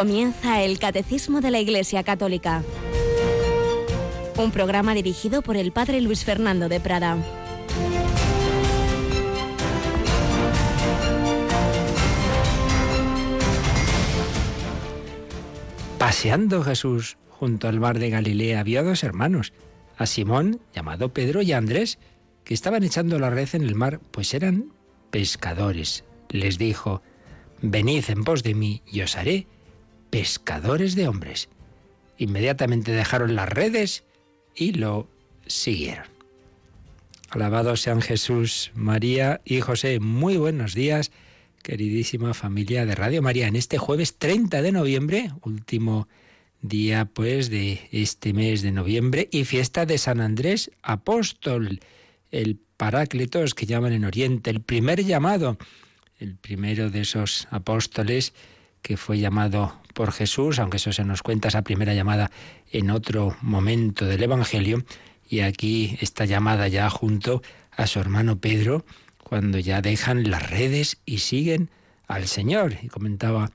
Comienza el Catecismo de la Iglesia Católica. Un programa dirigido por el Padre Luis Fernando de Prada. Paseando Jesús junto al mar de Galilea había dos hermanos, a Simón, llamado Pedro, y a Andrés, que estaban echando la red en el mar, pues eran pescadores. Les dijo, Venid en pos de mí y os haré pescadores de hombres. Inmediatamente dejaron las redes y lo siguieron. Alabados sean Jesús, María y José. Muy buenos días, queridísima familia de Radio María. En este jueves 30 de noviembre, último día pues de este mes de noviembre y fiesta de San Andrés Apóstol, el Paráclitos que llaman en Oriente, el primer llamado, el primero de esos apóstoles que fue llamado por Jesús, aunque eso se nos cuenta esa primera llamada en otro momento del Evangelio, y aquí esta llamada ya junto a su hermano Pedro, cuando ya dejan las redes y siguen al Señor. Y comentaba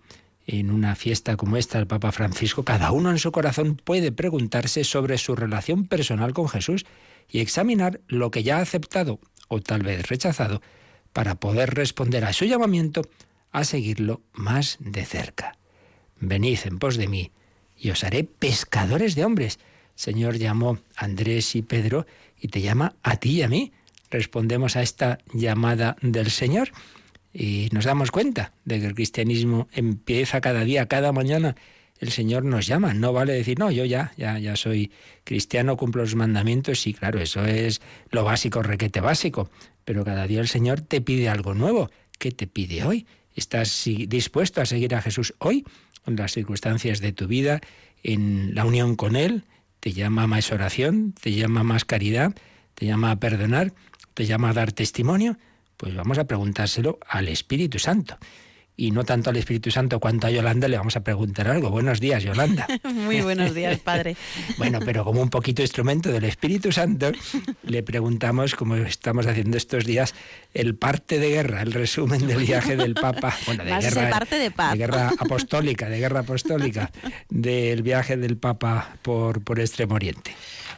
en una fiesta como esta el Papa Francisco, cada uno en su corazón puede preguntarse sobre su relación personal con Jesús y examinar lo que ya ha aceptado o tal vez rechazado para poder responder a su llamamiento a seguirlo más de cerca. Venid en pos de mí y os haré pescadores de hombres. Señor llamó a Andrés y Pedro y te llama a ti y a mí. Respondemos a esta llamada del Señor y nos damos cuenta de que el cristianismo empieza cada día, cada mañana. El Señor nos llama. No vale decir, no, yo ya, ya, ya soy cristiano, cumplo los mandamientos. Sí, claro, eso es lo básico, requete básico. Pero cada día el Señor te pide algo nuevo. ¿Qué te pide hoy? ¿Estás dispuesto a seguir a Jesús hoy, en las circunstancias de tu vida, en la unión con Él? ¿Te llama a más oración? ¿Te llama a más caridad? ¿Te llama a perdonar? ¿Te llama a dar testimonio? Pues vamos a preguntárselo al Espíritu Santo y no tanto al Espíritu Santo cuanto a Yolanda, le vamos a preguntar algo. Buenos días, Yolanda. Muy buenos días, padre. bueno, pero como un poquito instrumento del Espíritu Santo, le preguntamos, como estamos haciendo estos días, el parte de guerra, el resumen del viaje del Papa. Bueno, de guerra. Parte de, paz. de guerra apostólica, de guerra apostólica, del viaje del Papa por, por Extremo Oriente.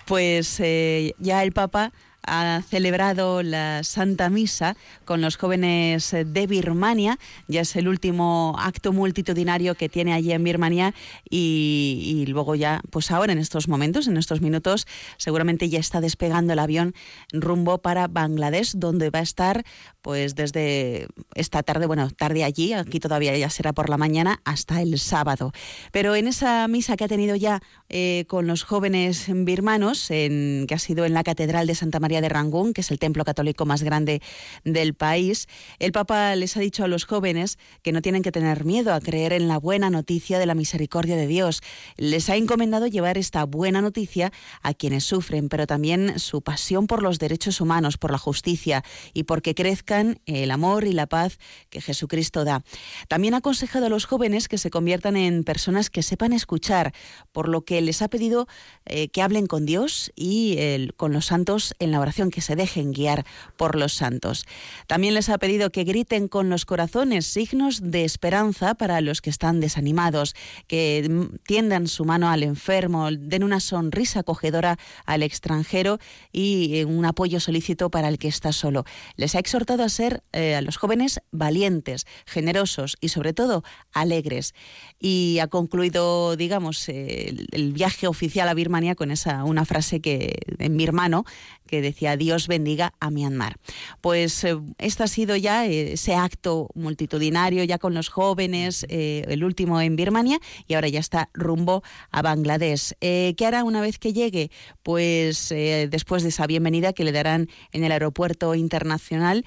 Pues eh, ya el Papa ha celebrado la Santa Misa con los jóvenes de Birmania. Ya es el último acto multitudinario que tiene allí en Birmania y, luego ya, pues ahora en estos momentos, en estos minutos, seguramente ya está despegando el avión rumbo para Bangladesh, donde va a estar pues desde esta tarde, bueno, tarde allí, aquí todavía ya será por la mañana, hasta el sábado. Pero en esa misa que ha tenido ya eh, con los jóvenes birmanos, en, que ha sido en la Catedral de Santa María de Rangún, que es el templo católico más grande del país, el Papa les ha dicho a los jóvenes que no tienen que tener miedo a creer en la buena noticia de la misericordia de Dios. Les ha encomendado llevar esta buena noticia a quienes sufren, pero también su pasión por los derechos humanos, por la justicia y porque crezcan el amor y la paz que Jesucristo da. También ha aconsejado a los jóvenes que se conviertan en personas que sepan escuchar, por lo que les ha pedido eh, que hablen con Dios y con los santos en la oración, que se dejen guiar por los santos. También les ha pedido que griten con los corazones signos de esperanza para los que están desanimados, que tiendan su mano al enfermo, den una sonrisa acogedora al extranjero y eh, un apoyo solícito para el que está solo. Les ha exhortado a ser eh, a los jóvenes valientes, generosos y sobre todo alegres. Y ha concluido, digamos, el, el viaje oficial a Birmania con esa una frase que en birmano que Dios bendiga a Myanmar. Pues eh, este ha sido ya eh, ese acto multitudinario ya con los jóvenes, eh, el último en Birmania y ahora ya está rumbo a Bangladesh. ¿Qué hará una vez que llegue? Pues después de esa bienvenida que le darán en el aeropuerto internacional,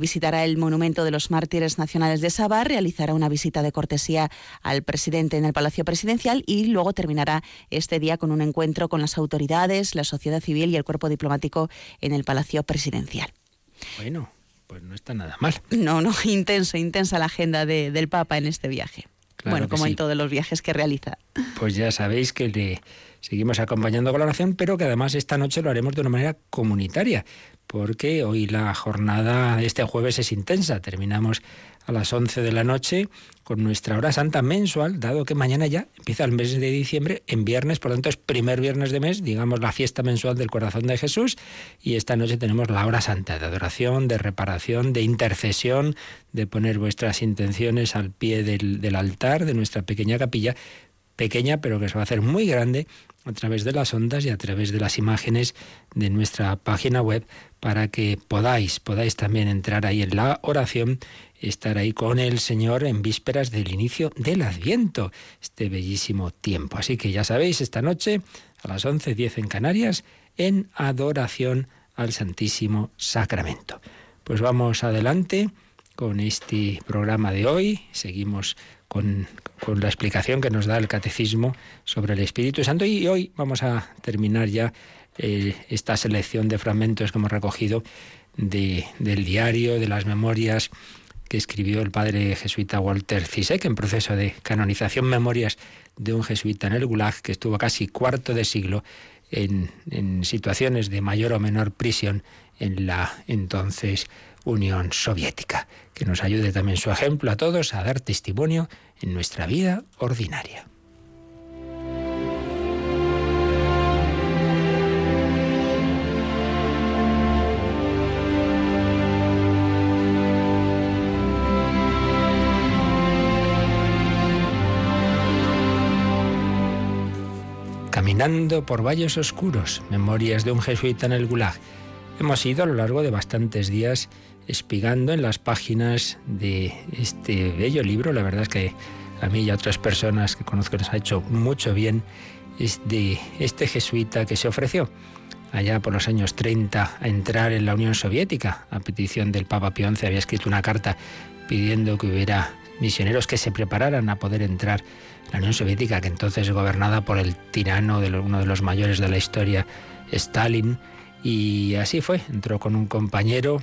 visitará el monumento de los mártires nacionales de Sabah, realizará una visita de cortesía al presidente en el Palacio Presidencial y luego terminará este día con un encuentro con las autoridades, la sociedad civil y el cuerpo diplomático en el Palacio Presidencial. Bueno, pues no está nada mal. No, no, intenso, intensa la agenda del Papa en este viaje. bueno, como en todos los viajes que realiza. Pues ya sabéis que le seguimos acompañando con la oración, pero que además esta noche lo haremos de una manera comunitaria, porque hoy la jornada de este jueves es intensa. Terminamos a las 11 de la noche con nuestra hora santa mensual, dado que mañana ya empieza el mes de diciembre, en viernes, por lo tanto es primer viernes de mes, digamos la fiesta mensual del corazón de Jesús, y esta noche tenemos la hora santa de adoración, de reparación, de intercesión, de poner vuestras intenciones al pie del, del altar de nuestra pequeña capilla, pequeña pero que se va a hacer muy grande a través de las ondas y a través de las imágenes de nuestra página web para que podáis, podáis también entrar ahí en la oración, estar ahí con el Señor en vísperas del inicio del Adviento, este bellísimo tiempo. Así que ya sabéis, esta noche a las 11.10 en Canarias, en adoración al Santísimo Sacramento. Pues vamos adelante con este programa de hoy. Seguimos con, la explicación que nos da el Catecismo sobre el Espíritu Santo. Y hoy vamos a terminar ya eh, esta selección de fragmentos que hemos recogido de, del diario, de las memorias que escribió el padre jesuita Walter Zizek en proceso de canonización, memorias de un jesuita en el Gulag que estuvo casi cuarto de siglo en, en situaciones de mayor o menor prisión en la entonces Unión Soviética. Que nos ayude también su ejemplo a todos a dar testimonio en nuestra vida ordinaria. Caminando por valles oscuros, memorias de un jesuita en el Gulag. Hemos ido a lo largo de bastantes días espigando en las páginas de este bello libro. La verdad es que a mí y a otras personas que conozco les ha hecho mucho bien. Es de este jesuita que se ofreció allá por los años 30 a entrar en la Unión Soviética. A petición del Papa Pío XI había escrito una carta pidiendo que hubiera misioneros que se prepararan a poder entrar en la Unión Soviética, que entonces gobernada por el tirano, de uno de los mayores de la historia, Stalin. Y así fue, entró con un compañero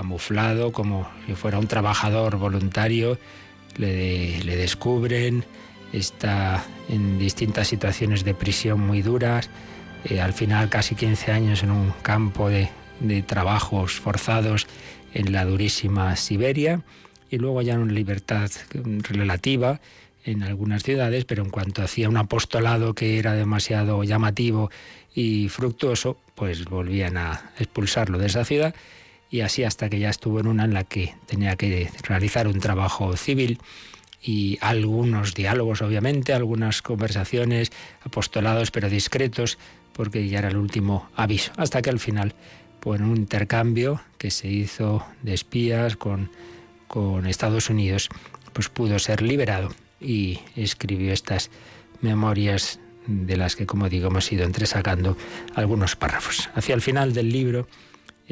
camuflado como si fuera un trabajador voluntario, le, descubren, está en distintas situaciones de prisión muy duras, eh, al final casi 15 años en un campo de, de trabajos forzados en la durísima Siberia y luego ya en libertad relativa en algunas ciudades, pero en cuanto hacía un apostolado que era demasiado llamativo y fructuoso, pues volvían a expulsarlo de esa ciudad y así hasta que ya estuvo en una en la que tenía que realizar un trabajo civil y algunos diálogos, obviamente, algunas conversaciones, apostolados, pero discretos, porque ya era el último aviso. Hasta que al final, por un intercambio que se hizo de espías con, con Estados Unidos, pues pudo ser liberado y escribió estas memorias de las que, como digo, hemos ido entresacando algunos párrafos. Hacia el final del libro,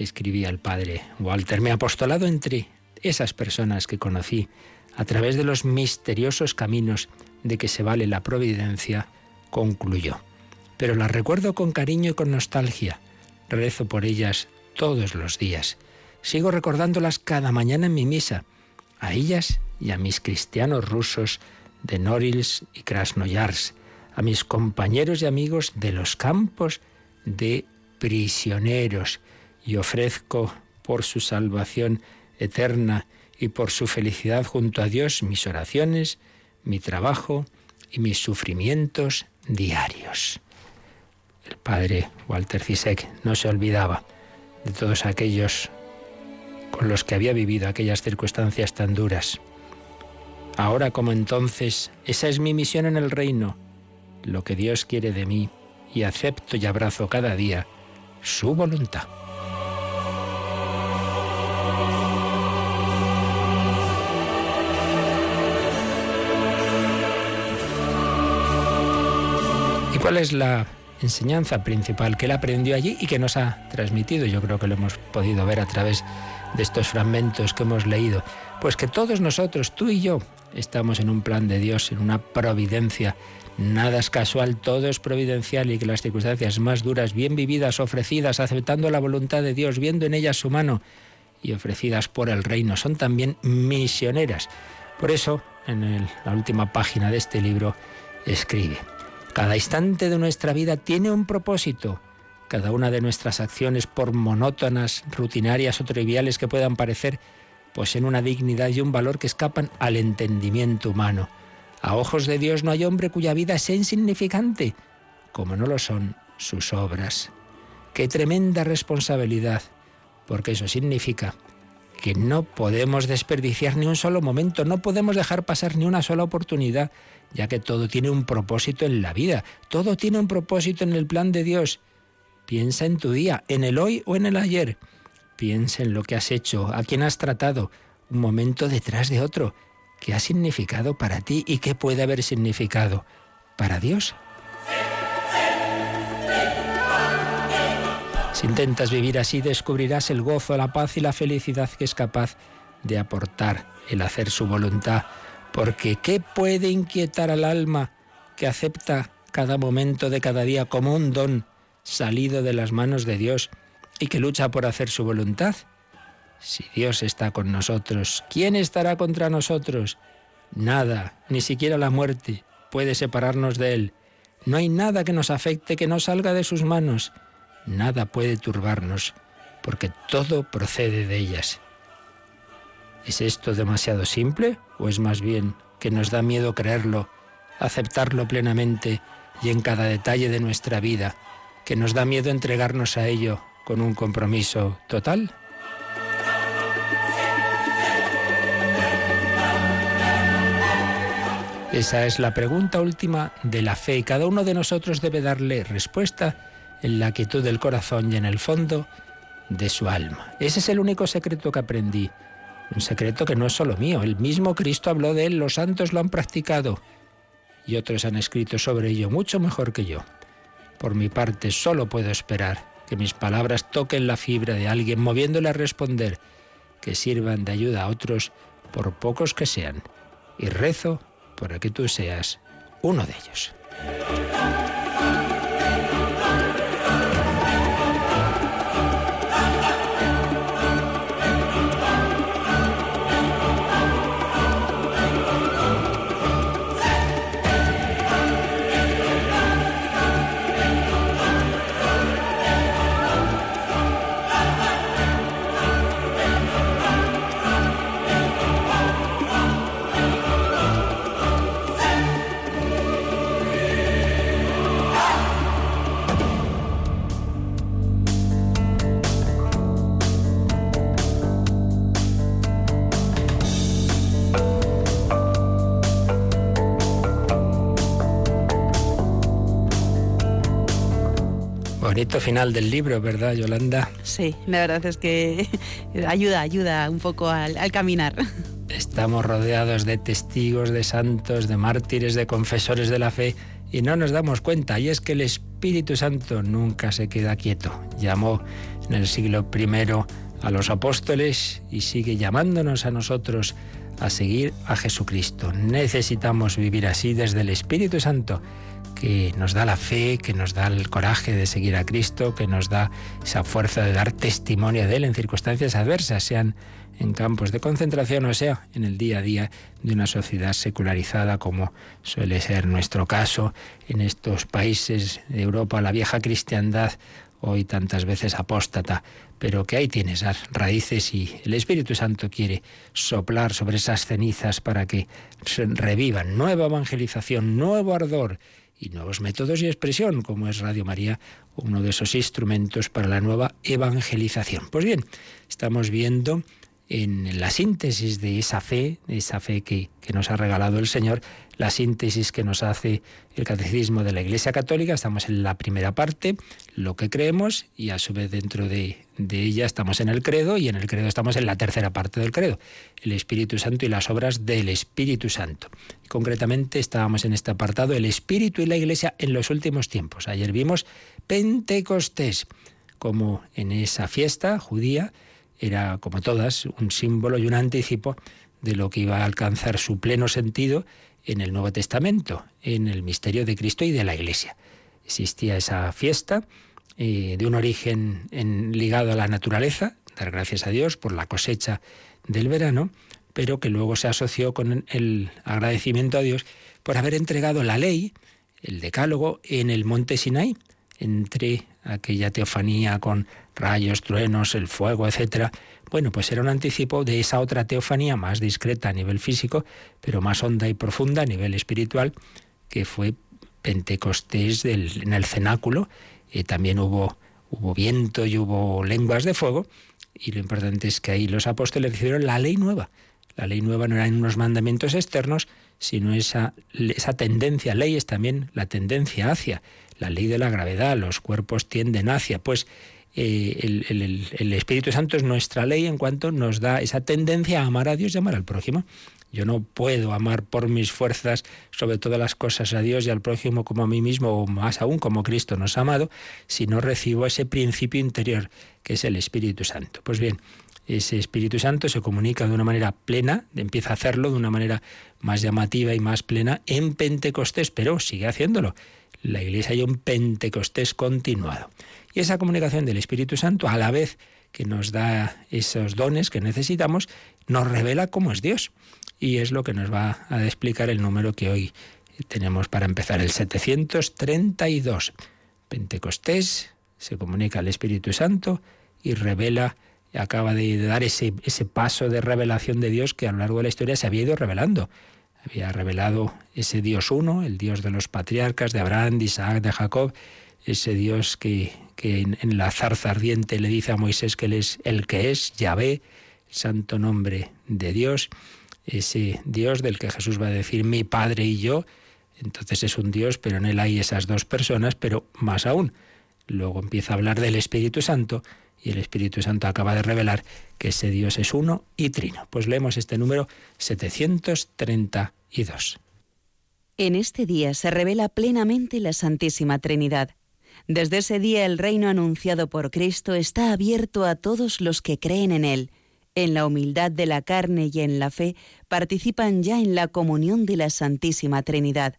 escribía el padre Walter, me apostolado entre esas personas que conocí a través de los misteriosos caminos de que se vale la providencia, concluyó. Pero las recuerdo con cariño y con nostalgia. Rezo por ellas todos los días. Sigo recordándolas cada mañana en mi misa, a ellas y a mis cristianos rusos de Norils y Krasnoyarsk, a mis compañeros y amigos de los campos de prisioneros y ofrezco por su salvación eterna y por su felicidad junto a Dios mis oraciones, mi trabajo y mis sufrimientos diarios. El padre Walter Zizek no se olvidaba de todos aquellos con los que había vivido aquellas circunstancias tan duras. Ahora como entonces, esa es mi misión en el reino, lo que Dios quiere de mí, y acepto y abrazo cada día su voluntad. Cuál es la enseñanza principal que él aprendió allí y que nos ha transmitido? Yo creo que lo hemos podido ver a través de estos fragmentos que hemos leído. Pues que todos nosotros, tú y yo, estamos en un plan de Dios, en una providencia. Nada es casual, todo es providencial y que las circunstancias más duras, bien vividas, ofrecidas, aceptando la voluntad de Dios, viendo en ellas su mano y ofrecidas por el reino, son también misioneras. Por eso, en la última página de este libro, escribe. Cada instante de nuestra vida tiene un propósito. Cada una de nuestras acciones, por monótonas, rutinarias o triviales que puedan parecer, poseen una dignidad y un valor que escapan al entendimiento humano. A ojos de Dios no hay hombre cuya vida sea insignificante, como no lo son sus obras. Qué tremenda responsabilidad, porque eso significa que no podemos desperdiciar ni un solo momento, no podemos dejar pasar ni una sola oportunidad, ya que todo tiene un propósito en la vida, todo tiene un propósito en el plan de Dios. Piensa en tu día, en el hoy o en el ayer. Piensa en lo que has hecho, a quién has tratado, un momento detrás de otro. ¿Qué ha significado para ti y qué puede haber significado para Dios? Si intentas vivir así, descubrirás el gozo, la paz y la felicidad que es capaz de aportar el hacer su voluntad. Porque ¿qué puede inquietar al alma que acepta cada momento de cada día como un don salido de las manos de Dios y que lucha por hacer su voluntad? Si Dios está con nosotros, ¿quién estará contra nosotros? Nada, ni siquiera la muerte, puede separarnos de Él. No hay nada que nos afecte que no salga de sus manos nada puede turbarnos, porque todo procede de ellas. ¿Es esto demasiado simple o es más bien que nos da miedo creerlo, aceptarlo plenamente y en cada detalle de nuestra vida, que nos da miedo entregarnos a ello con un compromiso total? Esa es la pregunta última de la fe y cada uno de nosotros debe darle respuesta en la quietud del corazón y en el fondo de su alma. Ese es el único secreto que aprendí. Un secreto que no es solo mío. El mismo Cristo habló de él, los santos lo han practicado y otros han escrito sobre ello mucho mejor que yo. Por mi parte, solo puedo esperar que mis palabras toquen la fibra de alguien, moviéndole a responder, que sirvan de ayuda a otros, por pocos que sean, y rezo para que tú seas uno de ellos. Bonito final del libro, ¿verdad, Yolanda? Sí, la verdad es que ayuda, ayuda un poco al, al caminar. Estamos rodeados de testigos, de santos, de mártires, de confesores de la fe y no nos damos cuenta. Y es que el Espíritu Santo nunca se queda quieto. Llamó en el siglo I a los apóstoles y sigue llamándonos a nosotros a seguir a Jesucristo. Necesitamos vivir así desde el Espíritu Santo que nos da la fe, que nos da el coraje de seguir a Cristo, que nos da esa fuerza de dar testimonio de Él en circunstancias adversas, sean en campos de concentración o sea en el día a día de una sociedad secularizada como suele ser nuestro caso en estos países de Europa, la vieja cristiandad hoy tantas veces apóstata, pero que ahí tiene esas raíces y el Espíritu Santo quiere soplar sobre esas cenizas para que revivan nueva evangelización, nuevo ardor y nuevos métodos y expresión, como es Radio María, uno de esos instrumentos para la nueva evangelización. Pues bien, estamos viendo en la síntesis de esa fe, de esa fe que, que, nos ha regalado el Señor, la síntesis que nos hace el Catecismo de la Iglesia Católica. Estamos en la primera parte, lo que creemos, y a su vez dentro de, de ella estamos en el credo, y en el credo estamos en la tercera parte del credo, el Espíritu Santo y las obras del Espíritu Santo. Concretamente estábamos en este apartado, el Espíritu y la Iglesia en los últimos tiempos. Ayer vimos Pentecostés, como en esa fiesta judía, era, como todas, un símbolo y un anticipo de lo que iba a alcanzar su pleno sentido en el Nuevo Testamento, en el misterio de Cristo y de la Iglesia. Existía esa fiesta eh, de un origen en, ligado a la naturaleza, dar gracias a Dios por la cosecha del verano, pero que luego se asoció con el agradecimiento a Dios por haber entregado la ley, el decálogo en el monte Sinai, entre aquella teofanía con rayos, truenos, el fuego, etcétera. Bueno, pues era un anticipo de esa otra teofanía más discreta a nivel físico, pero más honda y profunda a nivel espiritual, que fue Pentecostés en el cenáculo. Y también hubo, hubo viento y hubo lenguas de fuego, y lo importante es que ahí los apóstoles recibieron la ley nueva. La ley nueva no eran unos mandamientos externos, sino esa, esa tendencia, ley es también la tendencia hacia, la ley de la gravedad, los cuerpos tienden hacia, pues eh, el, el, Espíritu Santo es nuestra ley en cuanto nos da esa tendencia a amar a Dios y amar al prójimo. Yo no puedo amar por mis fuerzas sobre todas las cosas a Dios y al prójimo como a mí mismo, o más aún como Cristo nos ha amado, si no recibo ese principio interior que es el Espíritu Santo. Pues bien, ese Espíritu Santo se comunica de una manera plena, empieza a hacerlo de una manera más llamativa y más plena en Pentecostés, pero sigue haciéndolo. La Iglesia hay un Pentecostés continuado. Y esa comunicación del Espíritu Santo, a la vez que nos da esos dones que necesitamos, nos revela cómo es Dios. Y es lo que nos va a explicar el número que hoy tenemos para empezar, el 732. Pentecostés, se comunica al Espíritu Santo y revela, acaba de dar ese, paso de revelación de Dios que a lo largo de la historia se había ido revelando. Había revelado ese Dios uno, el Dios de los patriarcas, de Abraham, de Isaac, de Jacob, ese Dios que, que en, la zarza ardiente le dice a Moisés que él es el que es, Yahvé, santo nombre de Dios ese Dios del que Jesús va a decir mi Padre y yo, entonces es un Dios, pero en él hay esas dos personas, pero más aún. Luego empieza a hablar del Espíritu Santo y el Espíritu Santo acaba de revelar que ese Dios es uno y trino. Pues leemos este número 732. En este día se revela plenamente la Santísima Trinidad. Desde ese día el reino anunciado por Cristo está abierto a todos los que creen en Él en la humildad de la carne y en la fe, participan ya en la comunión de la Santísima Trinidad.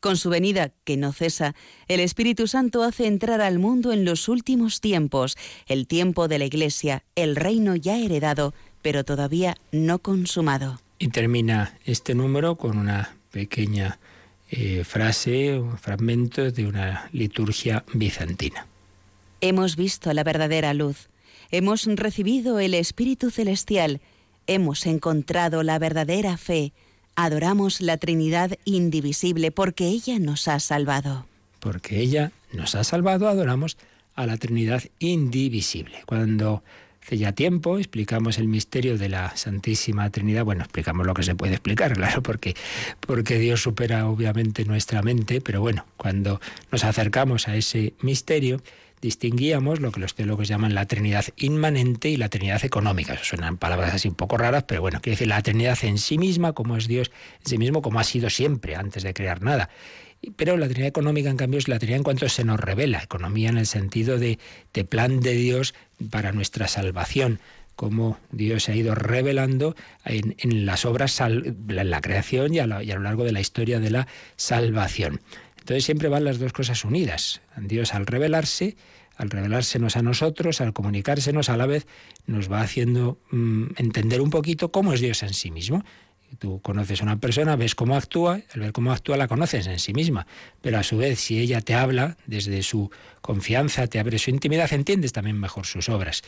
Con su venida, que no cesa, el Espíritu Santo hace entrar al mundo en los últimos tiempos, el tiempo de la Iglesia, el reino ya heredado, pero todavía no consumado. Y termina este número con una pequeña eh, frase, un fragmento de una liturgia bizantina. Hemos visto la verdadera luz hemos recibido el Espíritu Celestial, hemos encontrado la verdadera fe, adoramos la Trinidad indivisible porque ella nos ha salvado. Porque ella nos ha salvado, adoramos a la Trinidad indivisible. Cuando hace ya tiempo explicamos el misterio de la Santísima Trinidad, bueno, explicamos lo que se puede explicar, claro, porque, porque Dios supera obviamente nuestra mente, pero bueno, cuando nos acercamos a ese misterio, distinguíamos lo que los teólogos llaman la Trinidad inmanente y la Trinidad económica. Suenan palabras así un poco raras, pero bueno, quiere decir la Trinidad en sí misma, como es Dios en sí mismo, como ha sido siempre, antes de crear nada. Pero la Trinidad económica, en cambio, es la Trinidad en cuanto se nos revela, economía en el sentido de, plan de Dios para nuestra salvación como Dios se ha ido revelando en, las obras, en la creación y a, lo largo de la historia de la salvación. Entonces siempre van las dos cosas unidas. Dios al revelarse, al revelársenos a nosotros, al comunicársenos, a la vez nos va haciendo mm, entender un poquito cómo es Dios en sí mismo. Tú conoces a una persona, ves cómo actúa, al ver cómo actúa la conoces en sí misma, pero a su vez si ella te habla desde su confianza, te abre su intimidad, entiendes también mejor sus obras.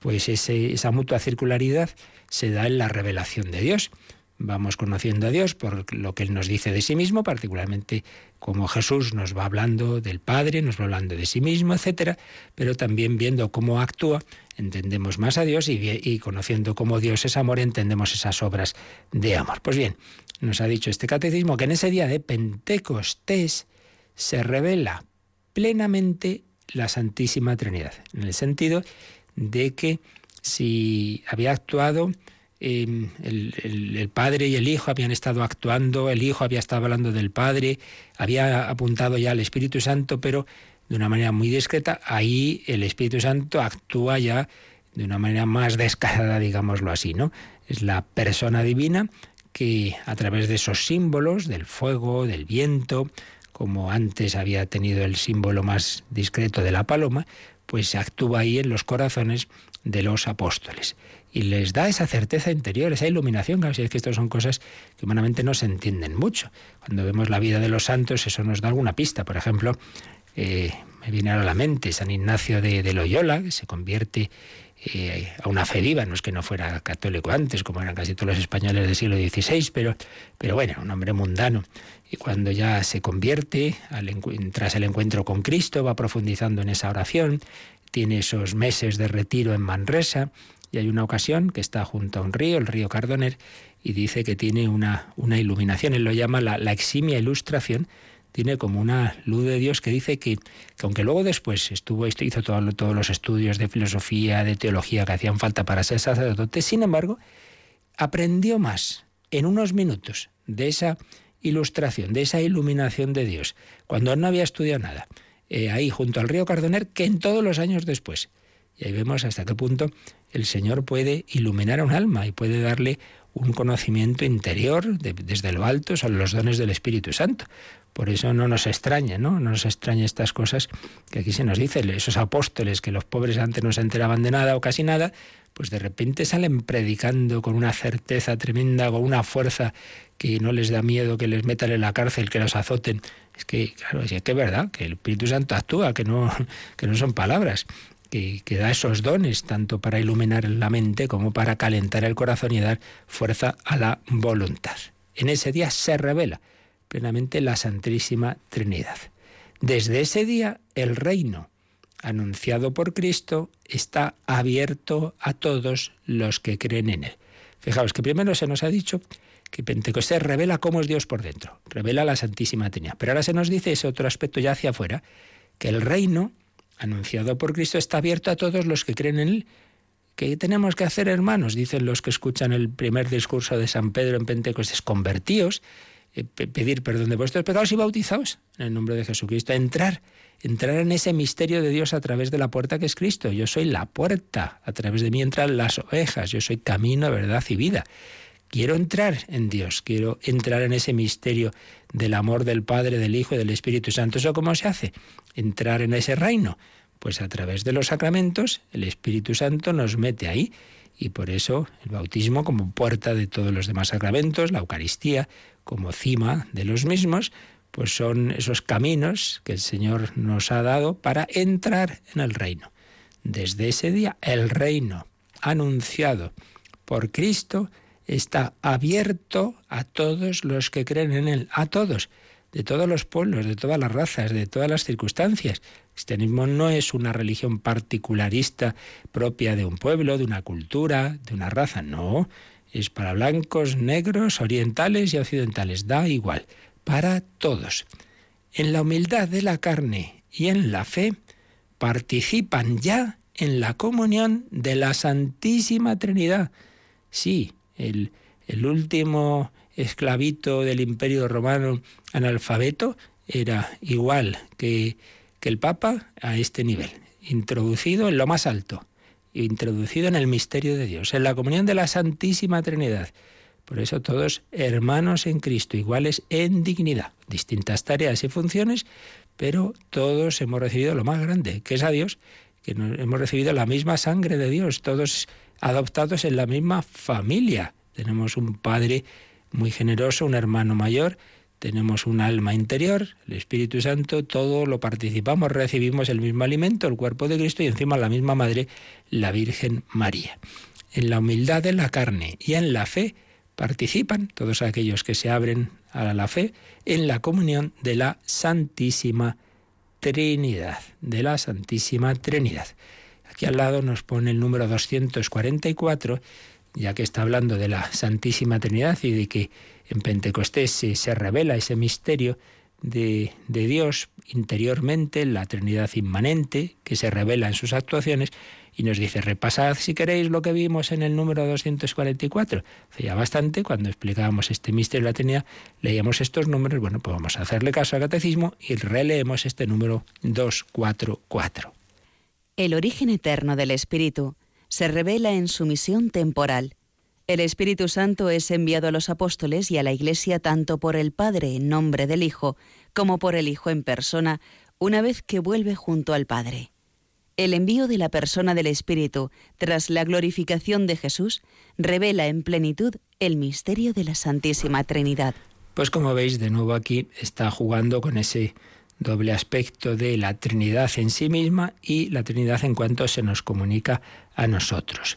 Pues esa mutua circularidad se da en la revelación de Dios vamos conociendo a Dios por lo que Él nos dice de sí mismo, particularmente como Jesús nos va hablando del Padre, nos va hablando de sí mismo, etcétera, pero también viendo cómo actúa, entendemos más a Dios y, y conociendo cómo Dios es amor, entendemos esas obras de amor. Pues bien, nos ha dicho este catecismo que en ese día de Pentecostés se revela plenamente la Santísima Trinidad, en el sentido de que si había actuado el, Padre y el Hijo habían estado actuando, el Hijo había estado hablando del Padre, había apuntado ya al Espíritu Santo, pero de una manera muy discreta, ahí el Espíritu Santo actúa ya de una manera más descarada, digámoslo así, ¿no? Es la persona divina que a través de esos símbolos del fuego, del viento, como antes había tenido el símbolo más discreto de la paloma, pues actúa ahí en los corazones de los apóstoles. Y les da esa certeza interior, esa iluminación. Claro, si es que estas son cosas que humanamente no se entienden mucho. Cuando vemos la vida de los santos, eso nos da alguna pista. Por ejemplo, eh, me viene a la mente San Ignacio de, Loyola, que se convierte eh, a una fe viva, no es que no fuera católico antes, como eran casi todos los españoles del siglo XVI, pero, pero bueno, un hombre mundano. Y cuando ya se convierte, tras el encuentro con Cristo, va profundizando en esa oración, tiene esos meses de retiro en Manresa, y hay una ocasión que está junto a un río, el río Cardoner, y dice que tiene una, una iluminación, él lo llama la, la eximia ilustración tiene como una luz de Dios que dice que, aunque luego después estuvo, hizo todos los estudios de filosofía, de teología que hacían falta para ser sacerdote, sin embargo, aprendió más en unos minutos de esa ilustración, de esa iluminación de Dios, cuando no había estudiado nada, eh, ahí junto al río Cardoner, que en todos los años después. Y ahí vemos hasta qué punto el Señor puede iluminar a un alma y puede darle un conocimiento interior desde lo alto, son los dones del Espíritu Santo. Por eso no nos extraña, ¿no? No nos extraña estas cosas que aquí se nos dice, esos apóstoles que los pobres antes no se enteraban de nada o casi nada, pues de repente salen predicando con una certeza tremenda, con una fuerza que no les da miedo que les metan en la cárcel, que los azoten. Es que, claro, es que es verdad, que el Espíritu Santo actúa, que no, que no son palabras que, da esos dones tanto para iluminar la mente como para calentar el corazón y dar fuerza a la voluntad. En ese día se revela plenamente la Santísima Trinidad. Desde ese día el reino anunciado por Cristo está abierto a todos los que creen en él. Fijaos que primero se nos ha dicho que Pentecostés revela cómo es Dios por dentro, revela la Santísima Trinidad. Pero ahora se nos dice ese otro aspecto ya hacia afuera, que el reino anunciado por Cristo está abierto a todos los que creen en Él. ¿Qué tenemos que hacer, hermanos? Dicen los que escuchan el primer discurso de San Pedro en Pentecostés, convertíos, eh, pedir perdón de vuestros pecados y bautizaos en el nombre de Jesucristo. Entrar, entrar en ese misterio de Dios a través de la puerta que es Cristo. Yo soy la puerta, a través de mí entran las ovejas, yo soy camino, verdad y vida. Quiero entrar en Dios, quiero entrar en ese misterio del amor del Padre, del Hijo y del Espíritu Santo. ¿Eso cómo se hace? Entrar en ese reino. Pues a través de los sacramentos, el Espíritu Santo nos mete ahí. Y por eso el bautismo como puerta de todos los demás sacramentos, la Eucaristía como cima de los mismos, pues son esos caminos que el Señor nos ha dado para entrar en el reino. Desde ese día, el reino anunciado por Cristo está abierto a todos los que creen en Él, a todos, de todos los pueblos, de todas las razas, de todas las circunstancias. El cristianismo no es una religión particularista propia de un pueblo, de una cultura, de una raza, no. Es para blancos, negros, orientales y occidentales, da igual, para todos. En la humildad de la carne y en la fe participan ya en la comunión de la Santísima Trinidad. Sí, el, último esclavito del imperio romano analfabeto era igual que, que el Papa a este nivel, introducido en lo más alto, introducido en el misterio de Dios, en la comunión de la Santísima Trinidad. Por eso todos hermanos en Cristo, iguales en dignidad, distintas tareas y funciones, pero todos hemos recibido lo más grande, que es a Dios, que hemos recibido la misma sangre de Dios, todos adoptados en la misma familia. Tenemos un Padre muy generoso, un hermano mayor, tenemos un alma interior, el Espíritu Santo, todo lo participamos, recibimos el mismo alimento, el cuerpo de Cristo y encima la misma Madre, la Virgen María. En la humildad de la carne y en la fe participan todos aquellos que se abren a la fe en la comunión de la Santísima Trinidad, de la Santísima Trinidad. Aquí al lado nos pone el número 244, ya que está hablando de la Santísima Trinidad y de que en Pentecostés se, revela ese misterio de, Dios interiormente, la Trinidad inmanente, que se revela en sus actuaciones, y nos dice, repasad si queréis lo que vimos en el número 244. Hace ya bastante, cuando explicábamos este misterio de la Trinidad, leíamos estos números, bueno, pues vamos a hacerle caso al catecismo y releemos este número 244. El origen eterno del Espíritu se revela en su misión temporal. El Espíritu Santo es enviado a los apóstoles y a la Iglesia tanto por el Padre en nombre del Hijo como por el Hijo en persona, una vez que vuelve junto al Padre. El envío de la persona del Espíritu tras la glorificación de Jesús revela en plenitud el misterio de la Santísima Trinidad. Pues como veis, de nuevo aquí está jugando con ese doble aspecto de la Trinidad en sí misma y la Trinidad en cuanto se nos comunica a nosotros.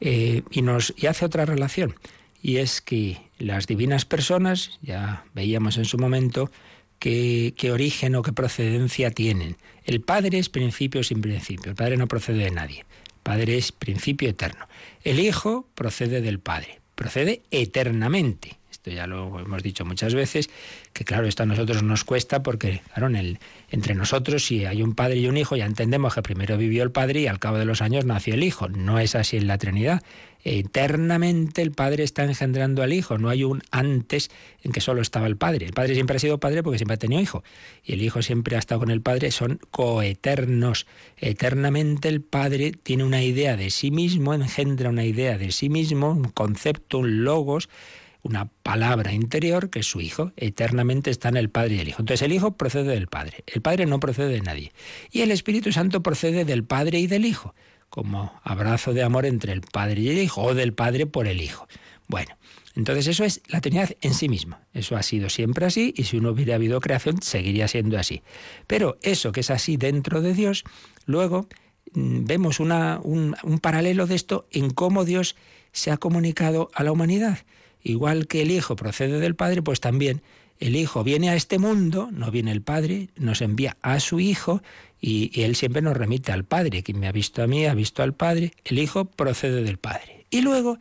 Eh, y, nos, y hace otra relación, y es que las divinas personas, ya veíamos en su momento, qué, qué origen o qué procedencia tienen. El Padre es principio sin principio, el Padre no procede de nadie, el Padre es principio eterno. El Hijo procede del Padre, procede eternamente. Esto ya lo hemos dicho muchas veces, que claro, esto a nosotros nos cuesta porque, claro, en el, entre nosotros, si hay un padre y un hijo, ya entendemos que primero vivió el padre y al cabo de los años nació el hijo. No es así en la Trinidad. Eternamente el Padre está engendrando al Hijo, no hay un antes en que solo estaba el Padre. El Padre siempre ha sido Padre porque siempre ha tenido Hijo, y el Hijo siempre ha estado con el Padre, son coeternos. Eternamente el Padre tiene una idea de sí mismo, engendra una idea de sí mismo, un concepto, un logos, una palabra interior que es su Hijo. Eternamente está en el Padre y el Hijo. Entonces el Hijo procede del Padre, el Padre no procede de nadie. Y el Espíritu Santo procede del Padre y del Hijo, como abrazo de amor entre el Padre y el Hijo, o del Padre por el Hijo. Bueno, entonces eso es la Trinidad en sí misma. Eso ha sido siempre así y si no hubiera habido creación seguiría siendo así. Pero eso que es así dentro de Dios, luego mm, vemos una, un, un paralelo de esto en cómo Dios se ha comunicado a la humanidad. Igual que el Hijo procede del Padre, pues también el Hijo viene a este mundo, no viene el Padre, nos envía a su Hijo y, Él siempre nos remite al Padre. Quien me ha visto a mí ha visto al Padre. El Hijo procede del Padre. Y luego,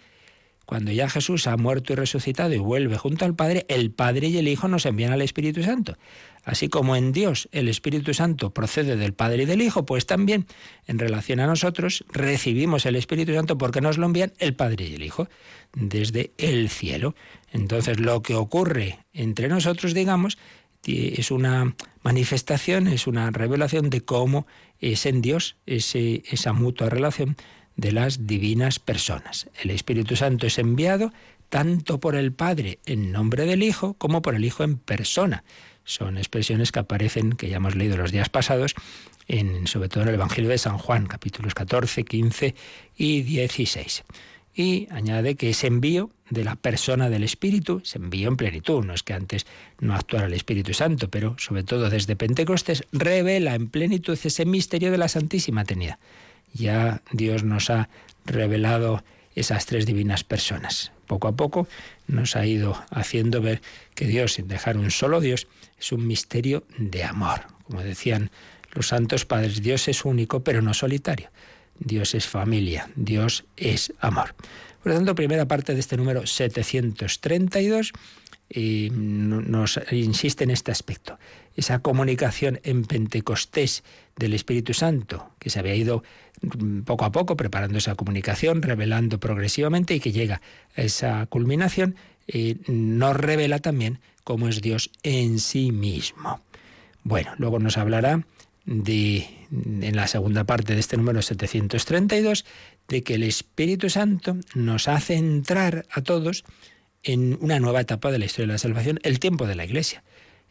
cuando ya Jesús ha muerto y resucitado y vuelve junto al Padre, el Padre y el Hijo nos envían al Espíritu Santo. Así como en Dios el Espíritu Santo procede del Padre y del Hijo, pues también en relación a nosotros recibimos el Espíritu Santo porque nos lo envían el Padre y el Hijo desde el cielo. Entonces lo que ocurre entre nosotros, digamos, es una manifestación, es una revelación de cómo es en Dios esa mutua relación de las divinas personas. El Espíritu Santo es enviado tanto por el Padre en nombre del Hijo como por el Hijo en persona. Son expresiones que aparecen, que ya hemos leído los días pasados, en, sobre todo en el Evangelio de San Juan, capítulos 14, 15 y 16. Y añade que ese envío de la persona del Espíritu se envío en plenitud. No es que antes no actuara el Espíritu Santo, pero sobre todo desde Pentecostés revela en plenitud ese misterio de la Santísima Trinidad. Ya Dios nos ha revelado esas tres divinas personas. Poco a poco nos ha ido haciendo ver que Dios, sin dejar un solo Dios, es un misterio de amor. Como decían los santos padres, Dios es único, pero no solitario. Dios es familia, Dios es amor. Por lo tanto, primera parte de este número 732 y nos insiste en este aspecto. Esa comunicación en Pentecostés del Espíritu Santo, que se había ido mm, poco a poco preparando esa comunicación, revelando progresivamente y que llega a esa culminación, eh, nos revela también cómo es Dios en sí mismo. Bueno, luego nos hablará de, en la segunda parte de este número 732, de que el Espíritu Santo nos hace entrar a todos en una nueva etapa de la historia de la salvación, el tiempo de la Iglesia,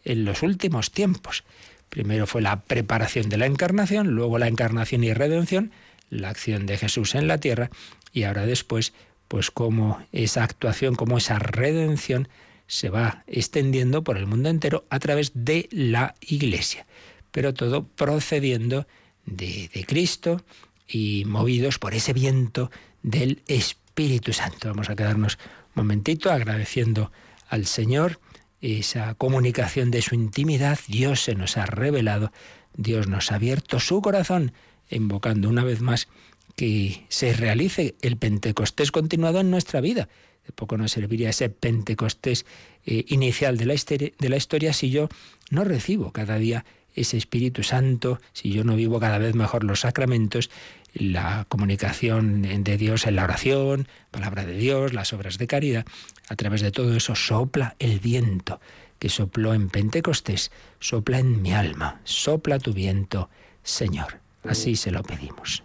en los últimos tiempos. Primero fue la preparación de la encarnación, luego la encarnación y redención, la acción de Jesús en la tierra, y ahora después, pues cómo esa actuación, cómo esa redención se va extendiendo por el mundo entero a través de la Iglesia. Pero todo procediendo de, de Cristo y movidos por ese viento del Espíritu Santo. Vamos a quedarnos momentito agradeciendo al Señor esa comunicación de su intimidad. Dios se nos ha revelado, Dios nos ha abierto su corazón, invocando una vez más que se realice el Pentecostés continuado en nuestra vida. De poco nos serviría ese Pentecostés eh, inicial de la, de la historia si yo no recibo cada día ese Espíritu Santo, si yo no vivo cada vez mejor los sacramentos, la comunicación de Dios en la oración, palabra de Dios, las obras de caridad, a través de todo eso sopla el viento que sopló en Pentecostés, sopla en mi alma, sopla tu viento, Señor. Así se lo pedimos.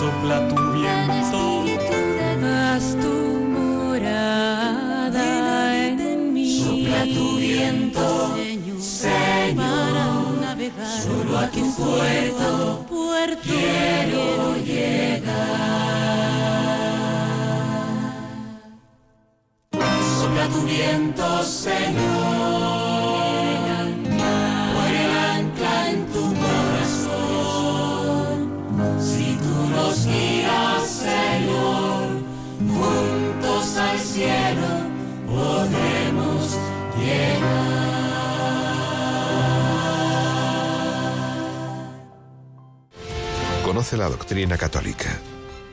Sopla tu viento, haz tu morada en mí. Sopla tu viento, Señor, para navegar, solo a tu puerto puerto quiero Sopla tu viento, Señor, La doctrina católica.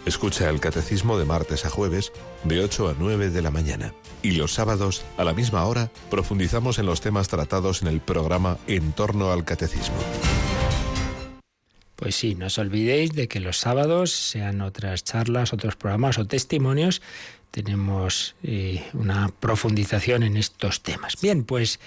Escucha el catecismo de martes a jueves de 8 a 9 de la mañana. Y los sábados, a la misma hora, profundizamos en los temas tratados en el programa En torno al catecismo. Pues sí, no os olvidéis de que los sábados sean otras charlas, otros programas o testimonios. Tenemos eh, una profundización en estos temas. Bien, pues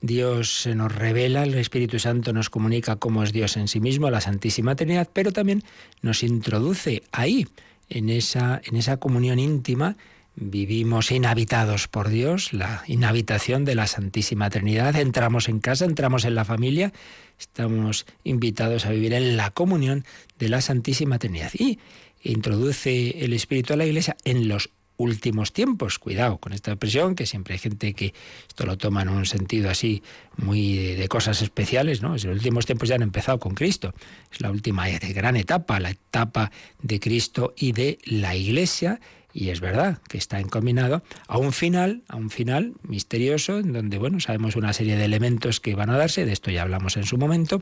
Dios se nos revela, el Espíritu Santo nos comunica cómo es Dios en sí mismo, la Santísima Trinidad, pero también nos introduce ahí, en esa, en esa comunión íntima. Vivimos inhabitados por Dios, la inhabitación de la Santísima Trinidad. Entramos en casa, entramos en la familia, estamos invitados a vivir en la comunión de la Santísima Trinidad. Y introduce el Espíritu a la Iglesia en los últimos tiempos. Cuidado con esta expresión, que siempre hay gente que esto lo toma en un sentido así muy de, de cosas especiales, ¿no? Los últimos tiempos ya han empezado con Cristo. Es la última gran etapa, la etapa de Cristo y de la Iglesia. Y es verdad que está encaminado a un final, a un final misterioso, en donde, bueno, sabemos una serie de elementos que van a darse, de esto ya hablamos en su momento,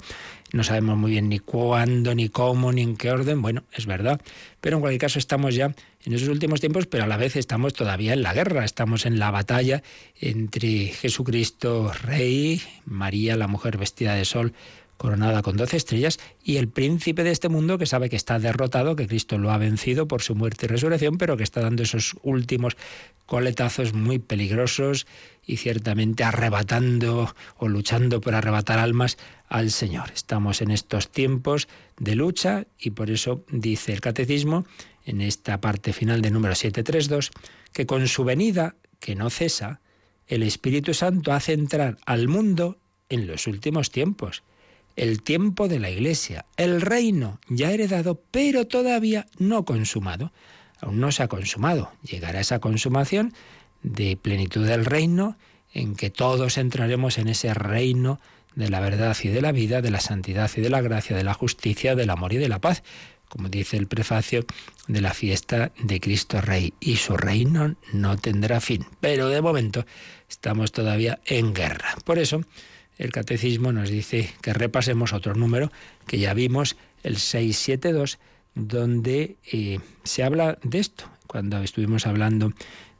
no sabemos muy bien ni cuándo, ni cómo, ni en qué orden, bueno, es verdad, pero en cualquier caso estamos ya en esos últimos tiempos, pero a la vez estamos todavía en la guerra, estamos en la batalla entre Jesucristo Rey, María, la mujer vestida de sol, coronada con doce estrellas, y el príncipe de este mundo que sabe que está derrotado, que Cristo lo ha vencido por su muerte y resurrección, pero que está dando esos últimos coletazos muy peligrosos y ciertamente arrebatando o luchando por arrebatar almas al Señor. Estamos en estos tiempos de lucha y por eso dice el catecismo en esta parte final de número 732 que con su venida, que no cesa, el Espíritu Santo hace entrar al mundo en los últimos tiempos el tiempo de la Iglesia, el reino ya heredado, pero todavía no consumado. Aún no se ha consumado. Llegará esa consumación de plenitud del reino en que todos entraremos en ese reino de la verdad y de la vida, de la santidad y de la gracia, de la justicia, del amor y de la paz, como dice el prefacio de la fiesta de Cristo Rey. Y su reino no tendrá fin. Pero de momento estamos todavía en guerra. Por eso, el catecismo nos dice que repasemos otro número que ya vimos, el 672, donde eh, se habla de esto, cuando estuvimos hablando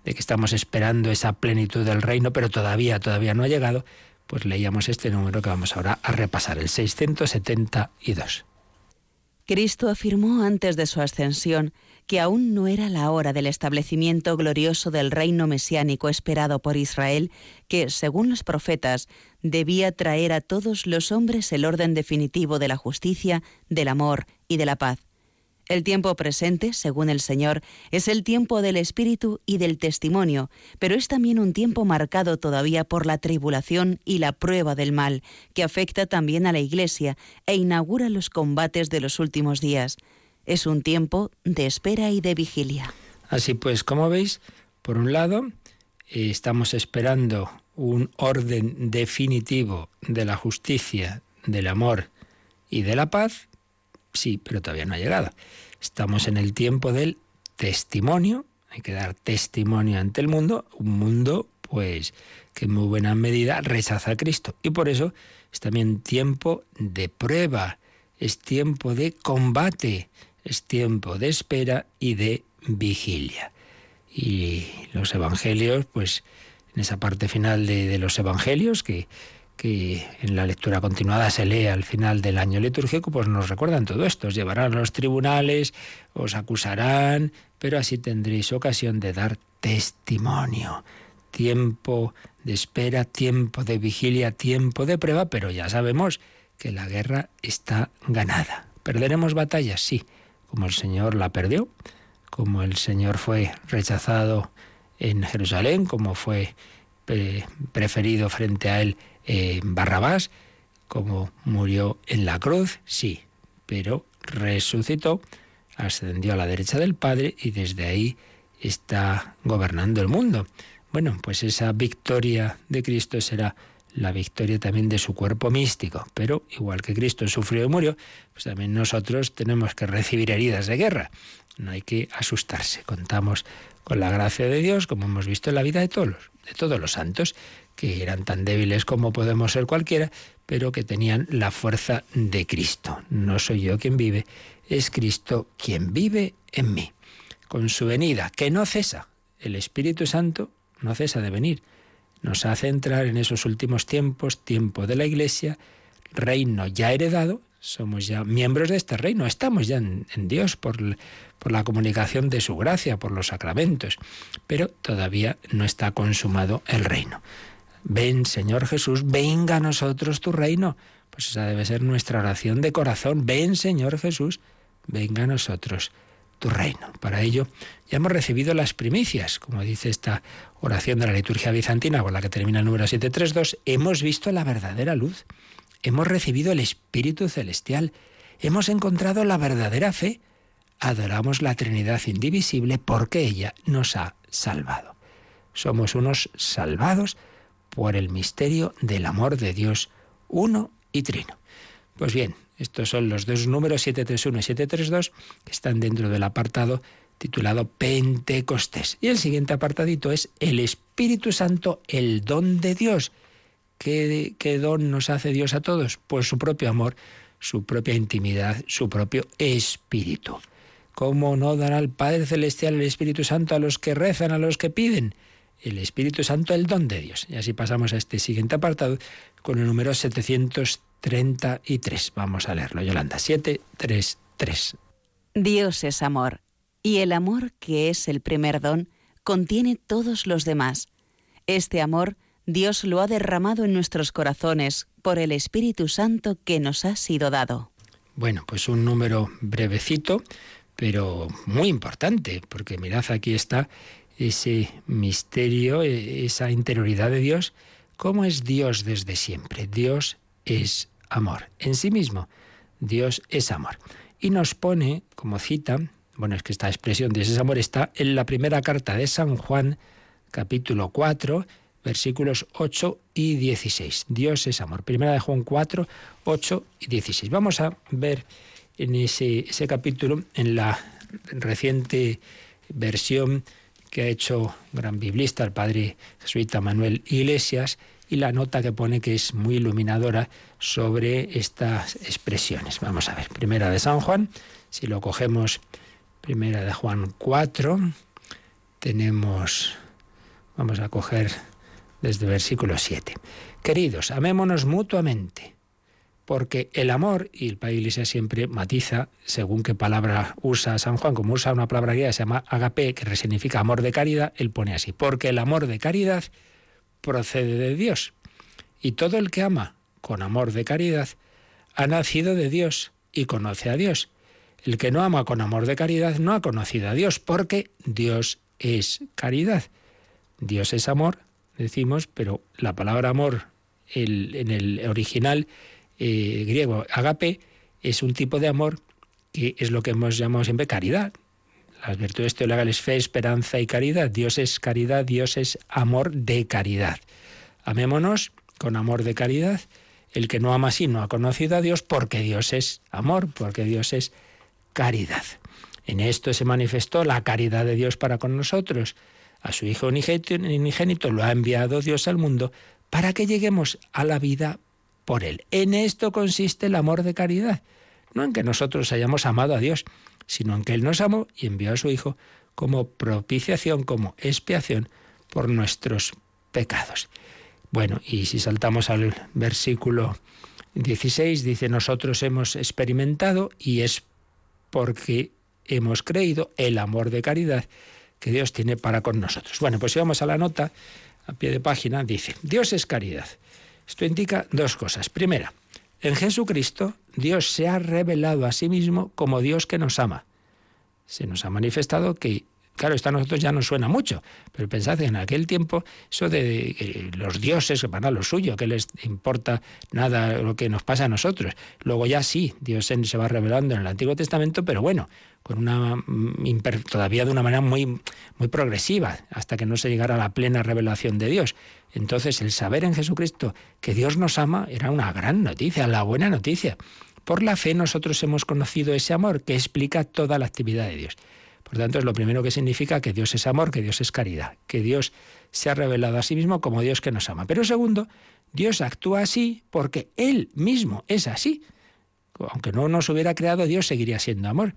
de que estamos esperando esa plenitud del reino, pero todavía, todavía no ha llegado, pues leíamos este número que vamos ahora a repasar, el 672. Cristo afirmó antes de su ascensión que aún no era la hora del establecimiento glorioso del reino mesiánico esperado por Israel, que, según los profetas, debía traer a todos los hombres el orden definitivo de la justicia, del amor y de la paz. El tiempo presente, según el Señor, es el tiempo del Espíritu y del testimonio, pero es también un tiempo marcado todavía por la tribulación y la prueba del mal, que afecta también a la Iglesia e inaugura los combates de los últimos días. Es un tiempo de espera y de vigilia. Así pues, como veis, por un lado, eh, estamos esperando un orden definitivo de la justicia, del amor y de la paz, Sí, pero todavía no ha llegado. Estamos en el tiempo del testimonio, hay que dar testimonio ante el mundo, un mundo pues que en muy buena medida rechaza a Cristo. Y por eso es también tiempo de prueba, es tiempo de combate, es tiempo de espera y de vigilia. Y los evangelios, pues en esa parte final de, los evangelios que que en la lectura continuada se lee al final del año litúrgico, pues nos recuerdan todo esto. Os llevarán a los tribunales, os acusarán, pero así tendréis ocasión de dar testimonio. Tiempo de espera, tiempo de vigilia, tiempo de prueba, pero ya sabemos que la guerra está ganada. ¿Perderemos batallas? Sí, como el Señor la perdió, como el Señor fue rechazado en Jerusalén, como fue eh, preferido frente a él eh, Barrabás, como murió en la cruz, sí, pero resucitó, ascendió a la derecha del Padre y desde ahí está gobernando el mundo. Bueno, pues esa victoria de Cristo será la victoria también de su cuerpo místico, pero igual que Cristo sufrió y murió, pues también nosotros tenemos que recibir heridas de guerra. No hay que asustarse. Contamos con la gracia de Dios, como hemos visto en la vida de todos de todos los santos, que eran tan débiles como podemos ser cualquiera, pero que tenían la fuerza de Cristo. No soy yo quien vive, es Cristo quien vive en mí. Con su venida, que no cesa, el Espíritu Santo no cesa de venir. Nos hace entrar en esos últimos tiempos, tiempo de la Iglesia, reino ya heredado, somos ya miembros de este reino, estamos ya en, Dios por, por la comunicación de su gracia, por los sacramentos, pero todavía no está consumado el reino. Ven, Señor Jesús, venga a nosotros tu reino. Pues esa debe ser nuestra oración de corazón. Ven, Señor Jesús, venga a nosotros tu reino. Para ello ya hemos recibido las primicias, como dice esta oración de la liturgia bizantina con la que termina el número 732, hemos visto la verdadera luz, hemos recibido el Espíritu Celestial, hemos encontrado la verdadera fe, adoramos la Trinidad indivisible porque ella nos ha salvado. Somos unos salvados por el misterio del amor de Dios uno y trino. Pues bien, estos son los dos números 731 y 732 que están dentro del apartado titulado Pentecostés. Y el siguiente apartadito es el Espíritu Santo, el don de Dios. ¿Qué, ¿Qué, don nos hace Dios a todos? Pues su propio amor, su propia intimidad, su propio espíritu. ¿Cómo no dará el Padre Celestial el Espíritu Santo a los que rezan, a los que piden? el Espíritu Santo, el don de Dios. Y así pasamos a este siguiente apartado con el número 733. Vamos a leerlo, Yolanda. 733. Dios es amor, y el amor, que es el primer don, contiene todos los demás. Este amor Dios lo ha derramado en nuestros corazones por el Espíritu Santo que nos ha sido dado. Bueno, pues un número brevecito, pero muy importante, porque mirad, aquí está ese misterio, e, esa interioridad de Dios, ¿cómo es Dios desde siempre? Dios es amor. En sí mismo, Dios es amor. Y nos pone como cita, bueno, es que esta expresión de ese amor está en la primera carta de San Juan, capítulo 4, versículos 8 y 16. Dios es amor. Primera de Juan 4, 8 y 16. Vamos a ver en ese, capítulo, en la reciente versión que ha hecho gran biblista, el padre jesuita Manuel Iglesias, y la nota que pone que es muy iluminadora sobre estas expresiones. Vamos a ver, primera de San Juan, si lo cogemos, primera de Juan 4, tenemos, vamos a coger desde versículo 7. Queridos, amémonos mutuamente porque el amor, y el Padre Iglesia siempre matiza según qué palabra usa San Juan, como usa una palabra que se llama agape, que significa amor de caridad, él pone así, porque el amor de caridad procede de Dios. Y todo el que ama con amor de caridad ha nacido de Dios y conoce a Dios. El que no ama con amor de caridad no ha conocido a Dios, porque Dios es caridad. Dios es amor, decimos, pero la palabra amor en el original eh, griego agape es un tipo de amor que es lo que hemos llamado siempre caridad. Las virtudes teologales fe, esperanza y caridad. Dios es caridad, Dios es amor de caridad. Amémonos con amor de caridad. El que no ama así no ha conocido a Dios porque Dios es amor, porque Dios es caridad. En esto se manifestó la caridad de Dios para con nosotros. A su Hijo unigénito lo ha enviado Dios al mundo para que lleguemos a la vida por Él. En esto consiste el amor de caridad. No en que nosotros hayamos amado a Dios, sino en que Él nos amó y envió a su Hijo como propiciación, como expiación por nuestros pecados. Bueno, y si saltamos al versículo 16, dice, nosotros hemos experimentado y es porque hemos creído el amor de caridad que Dios tiene para con nosotros. Bueno, pues si vamos a la nota, a pie de página, dice, Dios es caridad. Esto indica dos cosas. Primera, en Jesucristo Dios se ha revelado a sí mismo como Dios que nos ama. Se nos ha manifestado que Claro, esto a nosotros ya nos suena mucho, pero pensad en aquel tiempo eso de los dioses van a lo suyo, que les importa nada lo que nos pasa a nosotros. Luego ya sí, Dios se va revelando en el Antiguo Testamento, pero bueno, mm, todavía de una manera muy muy progresiva, hasta que no se llegara a la plena revelación de Dios. Entonces, el saber en Jesucristo que Dios nos ama era una gran noticia, la buena noticia. Por la fe nosotros hemos conocido ese amor que explica toda la actividad de Dios. Por tanto, es lo primero que significa que Dios es amor, que Dios es caridad, que Dios se ha revelado a sí mismo como Dios que nos ama. Pero segundo, Dios actúa así porque Él mismo es así. Aunque no nos hubiera creado, Dios seguiría siendo amor.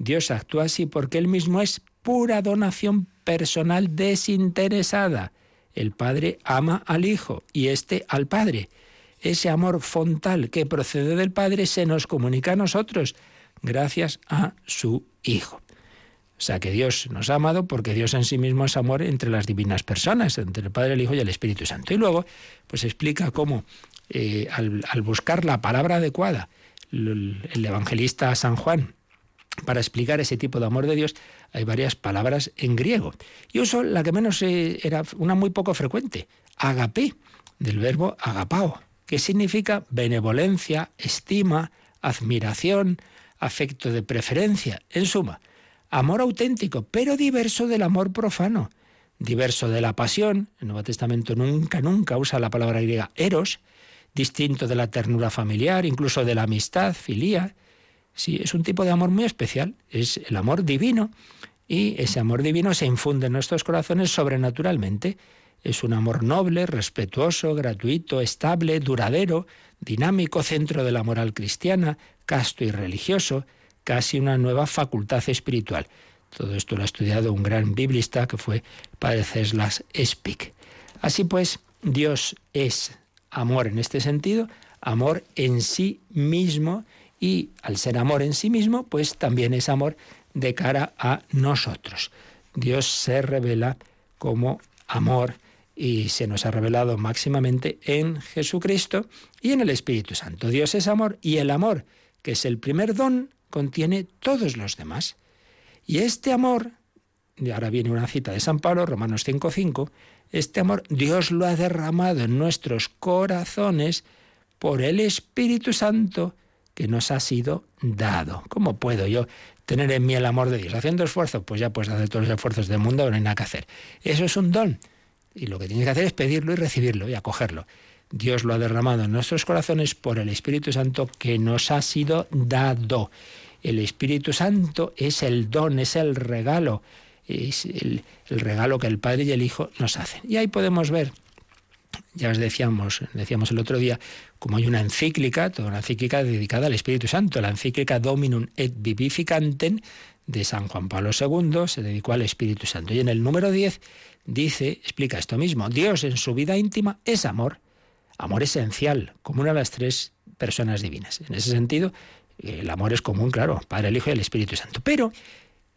Dios actúa así porque Él mismo es pura donación personal desinteresada. El Padre ama al Hijo y éste al Padre. Ese amor fontal que procede del Padre se nos comunica a nosotros gracias a su Hijo. O sea que Dios nos ha amado porque Dios en sí mismo es amor entre las divinas personas, entre el Padre, el Hijo y el Espíritu Santo. Y luego, pues explica cómo eh, al, buscar la palabra adecuada, el, evangelista San Juan, para explicar ese tipo de amor de Dios, hay varias palabras en griego. Y uso la que menos eh, era una muy poco frecuente, agape, del verbo agapao, que significa benevolencia, estima, admiración, afecto de preferencia. En suma, Amor auténtico, pero diverso del amor profano, diverso de la pasión. El Nuevo Testamento nunca, nunca usa la palabra griega eros, distinto de la ternura familiar, incluso de la amistad, filía. Sí, es un tipo de amor muy especial, es el amor divino y ese amor divino se infunde en nuestros corazones sobrenaturalmente. Es un amor noble, respetuoso, gratuito, estable, duradero, dinámico, centro de la moral cristiana, casto y religioso, casi una nueva facultad espiritual. Todo esto lo ha estudiado un gran biblista que fue Padre Ceslas Spick. Así pues, Dios es amor en este sentido, amor en sí mismo y al ser amor en sí mismo, pues también es amor de cara a nosotros. Dios se revela como amor y se nos ha revelado máximamente en Jesucristo y en el Espíritu Santo. Dios es amor y el amor, que es el primer don, contiene todos los demás. Y este amor, y ahora viene una cita de San Pablo, Romanos 5:5, este amor Dios lo ha derramado en nuestros corazones por el Espíritu Santo que nos ha sido dado. ¿Cómo puedo yo tener en mí el amor de Dios? Haciendo esfuerzo, pues ya puedes hacer todos los esfuerzos del mundo, no hay nada que hacer. Eso es un don. Y lo que tienes que hacer es pedirlo y recibirlo y acogerlo. Dios lo ha derramado en nuestros corazones por el Espíritu Santo que nos ha sido dado. El Espíritu Santo es el don, es el regalo, es el, regalo que el Padre y el Hijo nos hacen. Y ahí podemos ver, ya os decíamos, decíamos el otro día, como hay una encíclica, toda una encíclica dedicada al Espíritu Santo, la encíclica Dominum et Vivificantem de San Juan Pablo II, se dedicó al Espíritu Santo. Y en el número 10 dice, explica esto mismo, Dios en su vida íntima es amor, amor esencial, como una de las tres personas divinas. En ese sentido, el amor es común, claro, Padre, el Hijo y el Espíritu Santo. Pero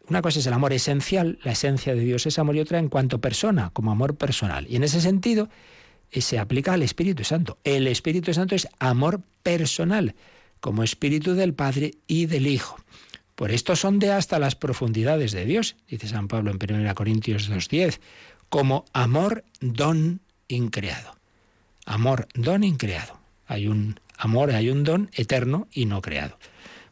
una cosa es el amor esencial, la esencia de Dios es amor, y otra en cuanto persona, como amor personal. Y en ese sentido se aplica al Espíritu Santo. El Espíritu Santo es amor personal, como Espíritu del Padre y del Hijo. Por esto sondea hasta las profundidades de Dios, dice San Pablo en 1 Corintios 2.10, como amor don increado. Amor don increado. Hay un amor, hay un don eterno y no creado.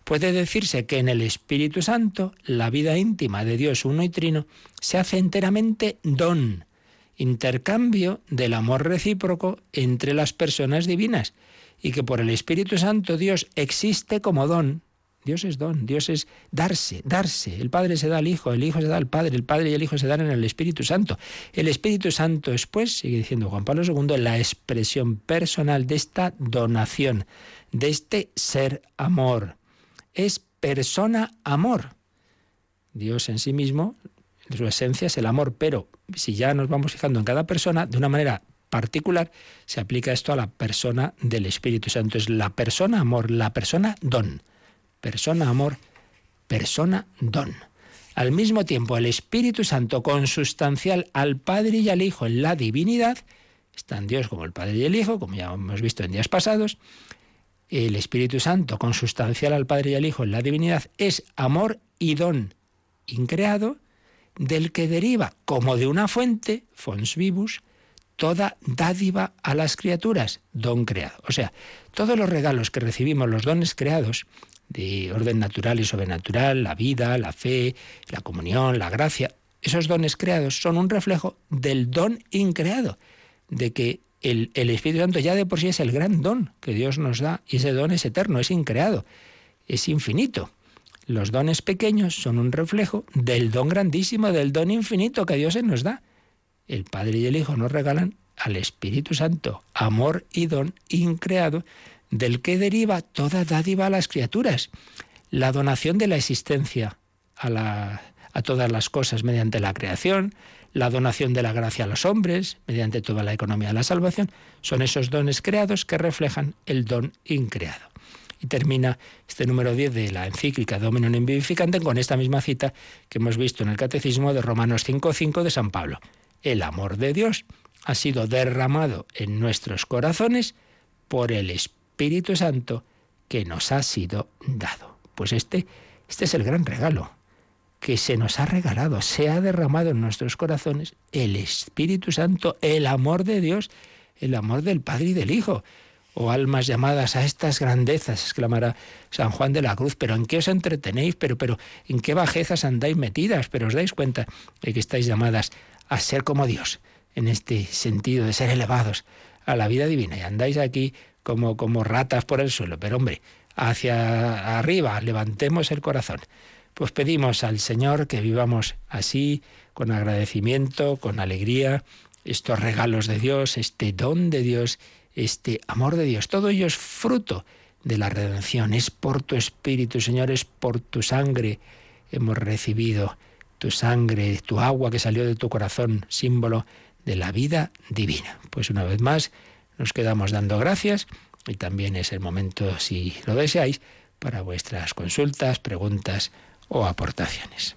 Puede decirse que en el Espíritu Santo la vida íntima de Dios uno y trino se hace enteramente don, intercambio del amor recíproco entre las personas divinas, y que por el Espíritu Santo Dios existe como don. Dios es don, Dios es darse, darse. El Padre se da al Hijo, el Hijo se da al Padre, el Padre y el Hijo se dan en el Espíritu Santo. El Espíritu Santo es, pues, sigue diciendo Juan Pablo II, la expresión personal de esta donación, de este ser amor es persona amor. Dios en sí mismo, su esencia es el amor, pero si ya nos vamos fijando en cada persona, de una manera particular, se aplica esto a la persona del Espíritu Santo. Es la persona amor, la persona don. Persona amor, persona don. Al mismo tiempo, el Espíritu Santo, consustancial al Padre y al Hijo en la divinidad, está en Dios como el Padre y el Hijo, como ya hemos visto en días pasados, el Espíritu Santo, consustancial al Padre y al Hijo en la divinidad, es amor y don increado, del que deriva, como de una fuente, fons vivus, toda dádiva a las criaturas, don creado. O sea, todos los regalos que recibimos, los dones creados, de orden natural y sobrenatural, la vida, la fe, la comunión, la gracia, esos dones creados son un reflejo del don increado, de que el, Espíritu Santo ya de por sí es el gran don que Dios nos da y ese don es eterno, es increado, es infinito. Los dones pequeños son un reflejo del don grandísimo, del don infinito que Dios nos da. El Padre y el Hijo nos regalan al Espíritu Santo, amor y don increado, del que deriva toda dádiva a las criaturas. La donación de la existencia a, a todas las cosas mediante la creación, la donación de la gracia a los hombres, mediante toda la economía de la salvación, son esos dones creados que reflejan el don increado. Y termina este número 10 de la encíclica Dominum in Vivificante con esta misma cita que hemos visto en el Catecismo de Romanos 5.5 de San Pablo. El amor de Dios ha sido derramado en nuestros corazones por el Espíritu Santo que nos ha sido dado. Pues este, este es el gran regalo que se nos ha regalado, se ha derramado en nuestros corazones el Espíritu Santo, el amor de Dios, el amor del Padre y del Hijo. Oh almas llamadas a estas grandezas, exclamará San Juan de la Cruz, pero ¿en qué os entretenéis? Pero, pero, ¿en qué bajezas andáis metidas? Pero os dais cuenta de que estáis llamadas a ser como Dios, en este sentido de ser elevados a la vida divina. Y andáis aquí como, como ratas por el suelo. Pero hombre, hacia arriba, levantemos el corazón pues pedimos al Señor que vivamos así, con agradecimiento, con alegría, estos regalos de Dios, este don de Dios, este amor de Dios. Todo ello es fruto de la redención. Es por tu espíritu, Señor, es por tu sangre. Hemos recibido tu sangre, tu agua que salió de tu corazón, símbolo de la vida divina. Pues una vez más nos quedamos dando gracias y también es el momento, si lo deseáis, para vuestras consultas, preguntas o aportaciones.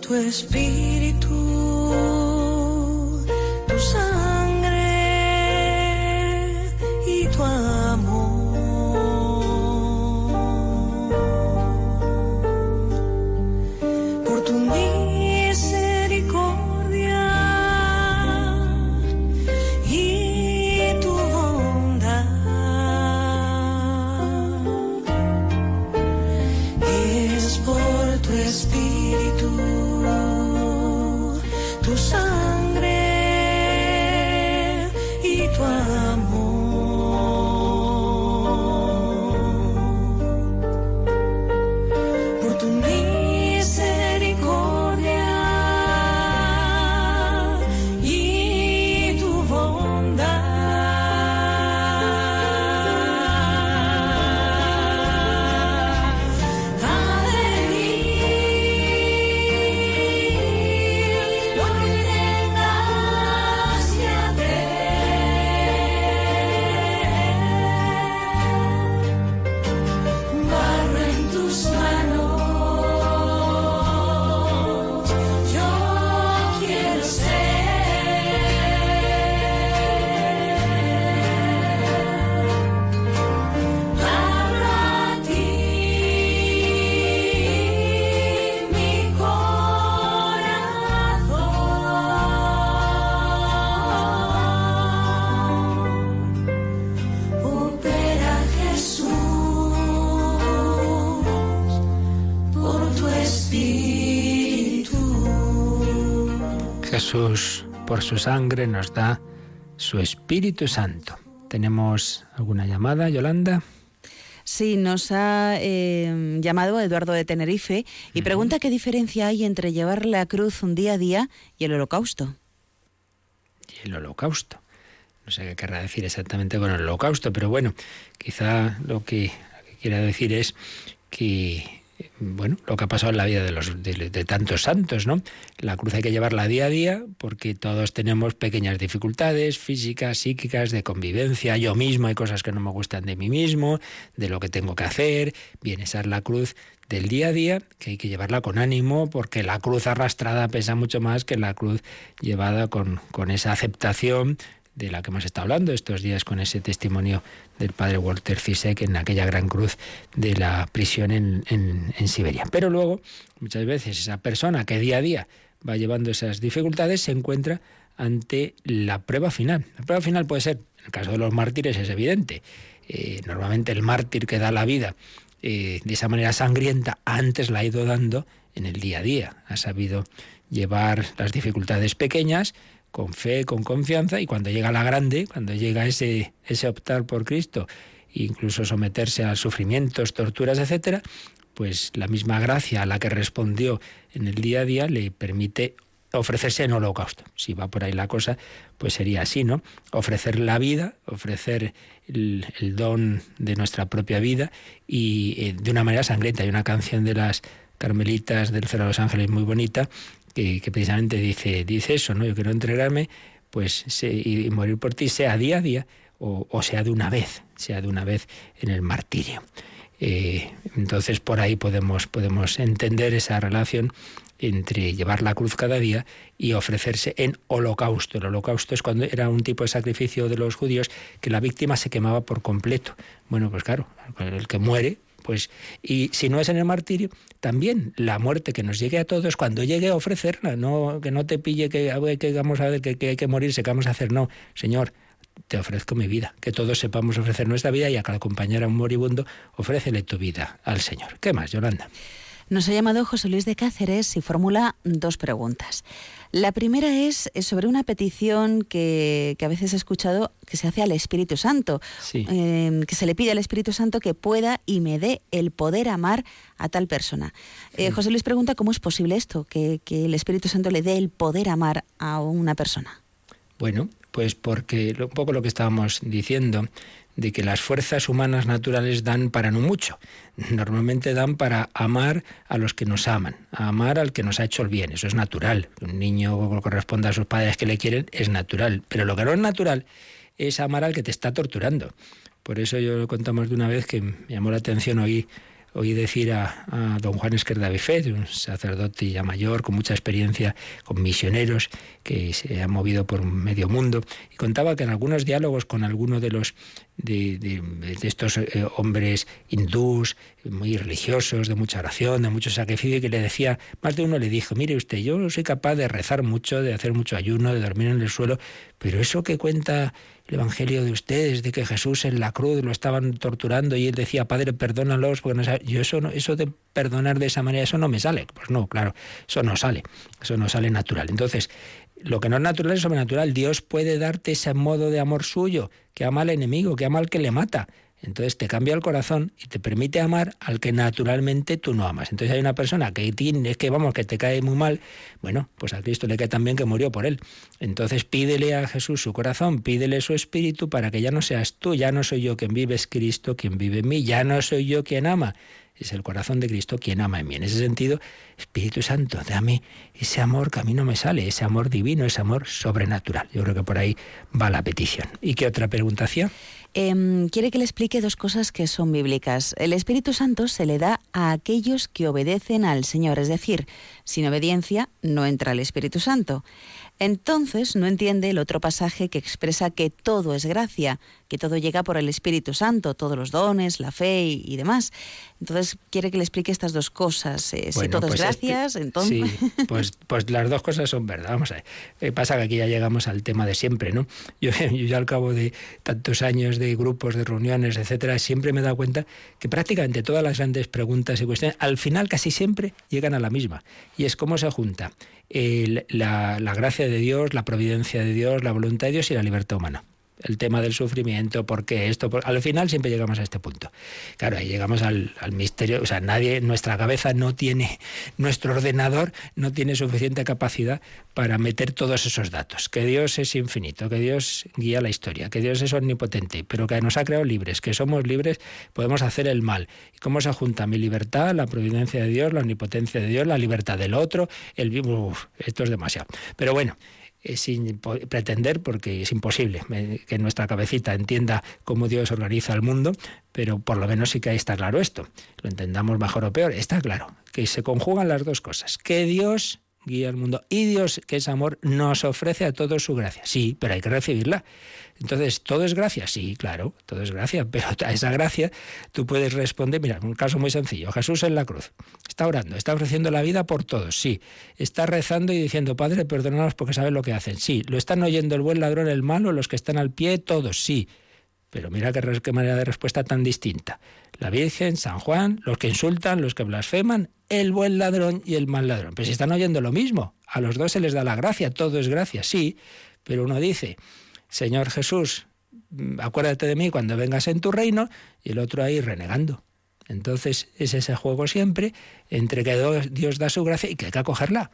Tu espíritu, tu sangre y tu alma. Jesús, por su sangre, nos da su Espíritu Santo. ¿Tenemos alguna llamada, Yolanda? Sí, nos ha eh, llamado Eduardo de Tenerife y pregunta qué diferencia hay entre llevar la cruz un día a día y el holocausto. Y el holocausto. No sé qué querrá decir exactamente con el holocausto, pero bueno, quizá lo que, lo que quiera decir es que bueno, lo que ha pasado en la vida de, los, de, tantos santos, ¿no? La cruz hay que llevarla día a día porque todos tenemos pequeñas dificultades físicas, psíquicas, de convivencia. Yo mismo hay cosas que no me gustan de mí mismo, de lo que tengo que hacer. Bien, esa es la cruz del día a día, que hay que llevarla con ánimo porque la cruz arrastrada pesa mucho más que la cruz llevada con, con esa aceptación de la que hemos estado hablando estos días con ese testimonio del padre Walter Fisek en aquella gran cruz de la prisión en, en, Siberia. Pero luego, muchas veces, esa persona que día a día va llevando esas dificultades se encuentra ante la prueba final. La prueba final puede ser, en el caso de los mártires es evidente, eh, normalmente el mártir que da la vida eh, de esa manera sangrienta antes la ha ido dando en el día a día, ha sabido llevar las dificultades pequeñas, con fe, con confianza, y cuando llega la grande, cuando llega ese, ese optar por Cristo, incluso someterse a sufrimientos, torturas, etcétera, pues la misma gracia a la que respondió en el día a día le permite ofrecerse en holocausto. Si va por ahí la cosa, pues sería así, ¿no? Ofrecer la vida, ofrecer el, don de nuestra propia vida y eh, de una manera sangrienta. Hay una canción de las Carmelitas del Cerro de los Ángeles muy bonita que, precisamente dice, dice eso, ¿no? Yo quiero entregarme pues y morir por ti, sea día a día o, sea de una vez, sea de una vez en el martirio. Eh, entonces por ahí podemos, podemos entender esa relación entre llevar la cruz cada día y ofrecerse en holocausto. El holocausto es cuando era un tipo de sacrificio de los judíos que la víctima se quemaba por completo. Bueno, pues claro, el que muere pues, y si no es en el martirio, también la muerte que nos llegue a todos, cuando llegue a ofrecerla, no, que no te pille que, que vamos a ver que, hay que morirse, que vamos a hacer, no, Señor, te ofrezco mi vida, que todos sepamos ofrecer nuestra vida y a cada compañero a un moribundo, ofrécele tu vida al Señor. ¿Qué más, Yolanda? Nos ha llamado José Luis de Cáceres y formula dos preguntas. La primera es sobre una petición que, a veces he escuchado que se hace al Espíritu Santo, em, que se le pide al Espíritu Santo que pueda y me dé el poder amar a tal persona. Eh, José Luis pregunta cómo es posible esto, que, que el Espíritu Santo le dé el poder amar a una persona. Bueno, pues porque un poco lo que estábamos diciendo, de que las fuerzas humanas naturales dan para no mucho. Normalmente dan para amar a los que nos aman, a amar al que nos ha hecho el bien. Eso es natural. Un niño corresponde a sus padres que le quieren, es natural. Pero lo que no es natural es amar al que te está torturando. Por eso yo lo contamos de una vez que me llamó la atención hoy oí decir a, don Juan Esquerda Bifet, un sacerdote ya mayor, con mucha experiencia, con misioneros, que se ha movido por medio mundo, y contaba que en algunos diálogos con alguno de los de, estos eh, hombres hindús, muy religiosos, de mucha oración, de mucho sacrificio, que le decía, más de uno le dijo, mire usted, yo soy capaz de rezar mucho, de hacer mucho ayuno, de dormir en el suelo, pero eso que cuenta el Evangelio de ustedes, de que Jesús en la cruz lo estaban torturando y él decía, Padre, perdónalos, porque no yo eso, no, eso de perdonar de esa manera, eso no me sale. Pues no, claro, eso no sale, eso no sale natural. Entonces, lo que no es natural es sobrenatural. Dios puede darte ese modo de amor suyo, que ama al enemigo, que ama al que le mata. Entonces te cambia el corazón y te permite amar al que naturalmente tú no amas. Entonces hay una persona que tiene, que vamos, que te cae muy mal, bueno, pues a Cristo le cae también que murió por él. Entonces pídele a Jesús su corazón, pídele su espíritu para que ya no seas tú, ya no soy yo quien vive, es Cristo quien vive en mí, ya no soy yo quien ama, es el corazón de Cristo quien ama en mí. En ese sentido, Espíritu Santo, dame ese amor que a mí no me sale, ese amor divino, ese amor sobrenatural. Yo creo que por ahí va la petición. ¿Y qué otra pregunta hacía? Em, quiere que le explique dos cosas que son bíblicas. El Espíritu Santo se le da a aquellos que obedecen al Señor, es decir, sin obediencia no entra el Espíritu Santo. Entonces no entiende el otro pasaje que expresa que todo es gracia, que todo llega por el Espíritu Santo, todos los dones, la fe y, demás. Entonces quiere que le explique estas dos cosas. Eh, si todo es pues gracias, entonces... Sí, pues, pues las dos cosas son verdad. Vamos a ver. Eh, pasa que aquí ya llegamos al tema de siempre, ¿no? Yo, yo ya al cabo de tantos años de grupos, de reuniones, etcétera, siempre me he dado cuenta que prácticamente todas las grandes preguntas y cuestiones al final casi siempre llegan a la misma. Y es cómo se junta la, la gracia de Dios, la providencia de Dios, la voluntad de Dios y la libertad humana. El tema del sufrimiento, por qué esto, por- al final siempre llegamos a este punto. Claro, ahí llegamos al, misterio, o sea, nadie, nuestra cabeza no tiene, nuestro ordenador no tiene suficiente capacidad para meter todos esos datos. Que Dios es infinito, que Dios guía la historia, que Dios es omnipotente, pero que nos ha creado libres, que somos libres, podemos hacer el mal. ¿Y cómo se junta mi libertad, la providencia de Dios, la omnipotencia de Dios, la libertad del otro? El, esto es demasiado. Pero bueno, sin pretender, porque es imposible que nuestra cabecita entienda cómo Dios organiza el mundo, pero por lo menos sí que ahí está claro esto. Lo entendamos mejor o peor, está claro que se conjugan las dos cosas. Que Dios guía el mundo y Dios, que es amor, nos ofrece a todos su gracia. Sí, pero hay que recibirla. Entonces, ¿todo es gracia? Sí, claro, todo es gracia, pero a esa gracia tú puedes responder, mira, un caso muy sencillo, Jesús en la cruz, está orando, está ofreciendo la vida por todos, sí, está rezando y diciendo, Padre, perdónanos porque saben lo que hacen, sí, lo están oyendo el buen ladrón, el malo, los que están al pie, todos, sí, pero mira qué, manera de respuesta tan distinta. La Virgen, San Juan, los que insultan, los que blasfeman, el buen ladrón y el mal ladrón. Pero si están oyendo lo mismo, a los dos se les da la gracia, todo es gracia, sí, pero uno dice, Señor Jesús, mm, acuérdate de mí cuando vengas en tu reino, y el otro ahí renegando. Entonces es ese juego siempre entre que Dios- Dios da su gracia y que hay que acogerla.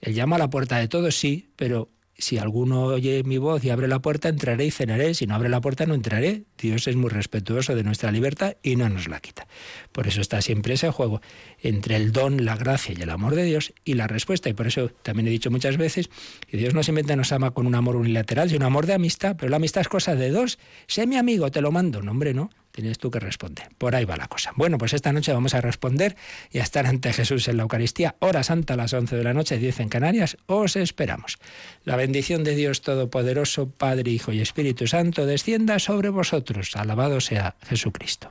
Él llama a la puerta de todos, sí, pero si alguno oye mi voz y abre la puerta, entraré y cenaré. Si no abre la puerta, no entraré. Dios es muy respetuoso de nuestra libertad y no nos la quita. Por eso está siempre ese juego entre el don, la gracia y el amor de Dios y la respuesta. Y por eso también he dicho muchas veces que Dios no simplemente nos ama con un amor unilateral, sino un amor de amistad. Pero la amistad es cosa de dos. Sé mi amigo, te lo mando. No, hombre, no. Tienes tú que responder. Por ahí va la cosa. Bueno, pues esta noche vamos a responder y a estar ante Jesús en la Eucaristía. Hora santa a las 11 de la noche, 10 en Canarias. Os esperamos. La bendición de Dios Todopoderoso, Padre, Hijo y Espíritu Santo, descienda sobre vosotros. Alabado sea Jesucristo.